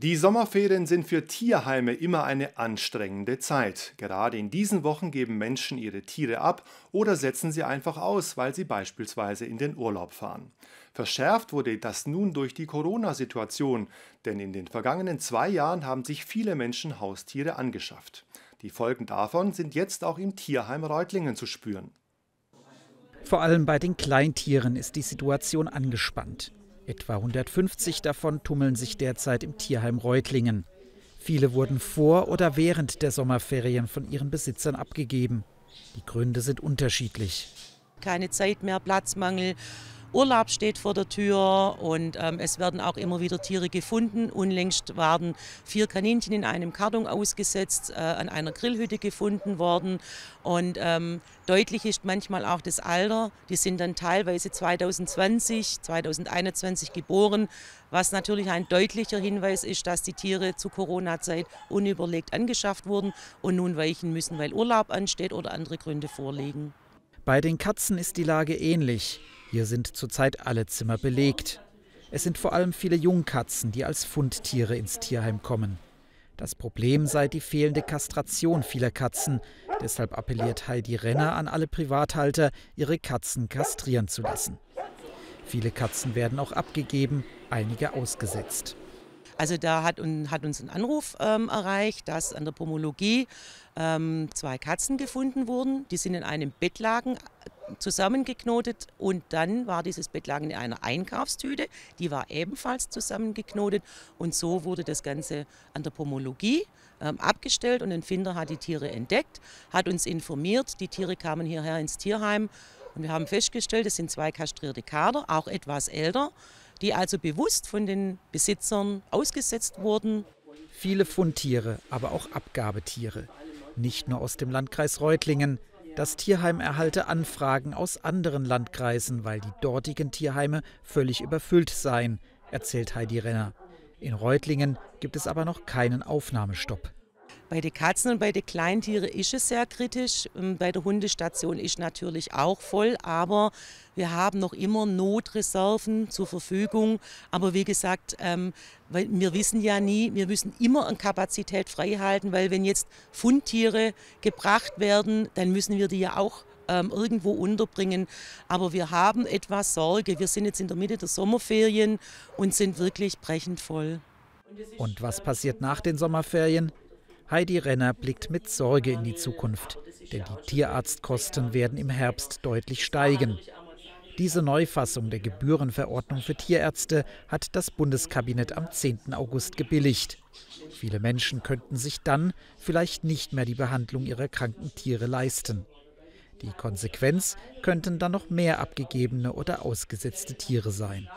Die Sommerferien sind für Tierheime immer eine anstrengende Zeit. Gerade in diesen Wochen geben Menschen ihre Tiere ab oder setzen sie einfach aus, weil sie beispielsweise in den Urlaub fahren. Verschärft wurde das nun durch die Corona-Situation, denn in den vergangenen zwei Jahren haben sich viele Menschen Haustiere angeschafft. Die Folgen davon sind jetzt auch im Tierheim Reutlingen zu spüren. Vor allem bei den Kleintieren ist die Situation angespannt. Etwa 150 davon tummeln sich derzeit im Tierheim Reutlingen. Viele wurden vor oder während der Sommerferien von ihren Besitzern abgegeben. Die Gründe sind unterschiedlich. Keine Zeit mehr, Platzmangel, Urlaub steht vor der Tür und ähm, es werden auch immer wieder Tiere gefunden. Unlängst waren vier Kaninchen in einem Karton ausgesetzt, äh, an einer Grillhütte gefunden worden. Und ähm, deutlich ist manchmal auch das Alter. Die sind dann teilweise 2020, 2021 geboren, was natürlich ein deutlicher Hinweis ist, dass die Tiere zu Corona-Zeit unüberlegt angeschafft wurden und nun weichen müssen, weil Urlaub ansteht oder andere Gründe vorliegen. Bei den Katzen ist die Lage ähnlich. Hier sind zurzeit alle Zimmer belegt. Es sind vor allem viele Jungkatzen, die als Fundtiere ins Tierheim kommen. Das Problem sei die fehlende Kastration vieler Katzen. Deshalb appelliert Heidi Renner an alle Privathalter, ihre Katzen kastrieren zu lassen. Viele Katzen werden auch abgegeben, einige ausgesetzt. Also da hat, hat uns ein Anruf ähm, erreicht, dass an der Pomologie ähm, zwei Katzen gefunden wurden. Die sind in einem Bettlaken äh, zusammengeknotet und dann war dieses Bettlaken in einer Einkaufstüte, die war ebenfalls zusammengeknotet und so wurde das Ganze an der Pomologie ähm, abgestellt und ein Finder hat die Tiere entdeckt, hat uns informiert, die Tiere kamen hierher ins Tierheim und wir haben festgestellt, es sind zwei kastrierte Kader, auch etwas älter die also bewusst von den Besitzern ausgesetzt wurden. Viele Fundtiere, aber auch Abgabetiere. Nicht nur aus dem Landkreis Reutlingen. Das Tierheim erhalte Anfragen aus anderen Landkreisen, weil die dortigen Tierheime völlig überfüllt seien, erzählt Heidi Renner. In Reutlingen gibt es aber noch keinen Aufnahmestopp. Bei den Katzen und bei den Kleintieren ist es sehr kritisch. Ähm, bei der Hundestation ist natürlich auch voll, aber wir haben noch immer Notreserven zur Verfügung. Aber wie gesagt, ähm, wir wissen ja nie, wir müssen immer an Kapazität frei halten, weil wenn jetzt Fundtiere gebracht werden, dann müssen wir die ja auch ähm, irgendwo unterbringen. Aber wir haben etwas Sorge. Wir sind jetzt in der Mitte der Sommerferien und sind wirklich brechend voll. Und was passiert nach den Sommerferien? Heidi Renner blickt mit Sorge in die Zukunft, denn die Tierarztkosten werden im Herbst deutlich steigen. Diese Neufassung der Gebührenverordnung für Tierärzte hat das Bundeskabinett am 10. August gebilligt. Viele Menschen könnten sich dann vielleicht nicht mehr die Behandlung ihrer kranken Tiere leisten. Die Konsequenz könnten dann noch mehr abgegebene oder ausgesetzte Tiere sein.